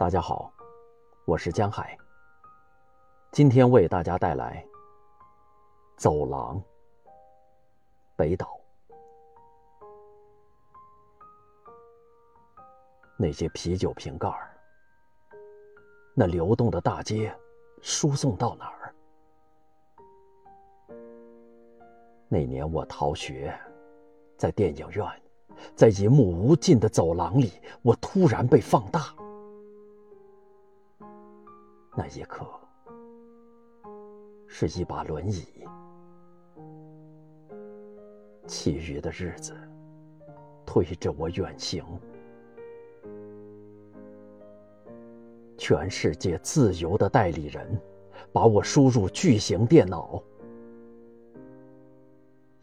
大家好，我是江海。今天为大家带来《走廊》北岛。那些啤酒瓶盖儿，那流动的大街，输送到哪儿？那年我逃学，在电影院，在一幕无尽的走廊里，我突然被放大。那一刻，是一把轮椅。其余的日子，推着我远行。全世界自由的代理人，把我输入巨型电脑。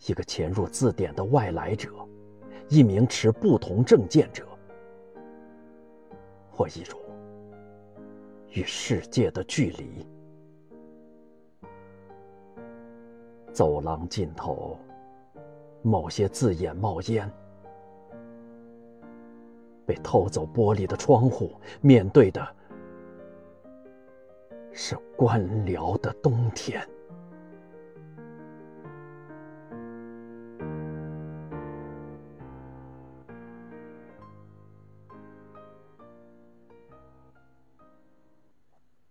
一个潜入字典的外来者，一名持不同证件者，我一种。与世界的距离。走廊尽头，某些字眼冒烟。被偷走玻璃的窗户，面对的是官僚的冬天。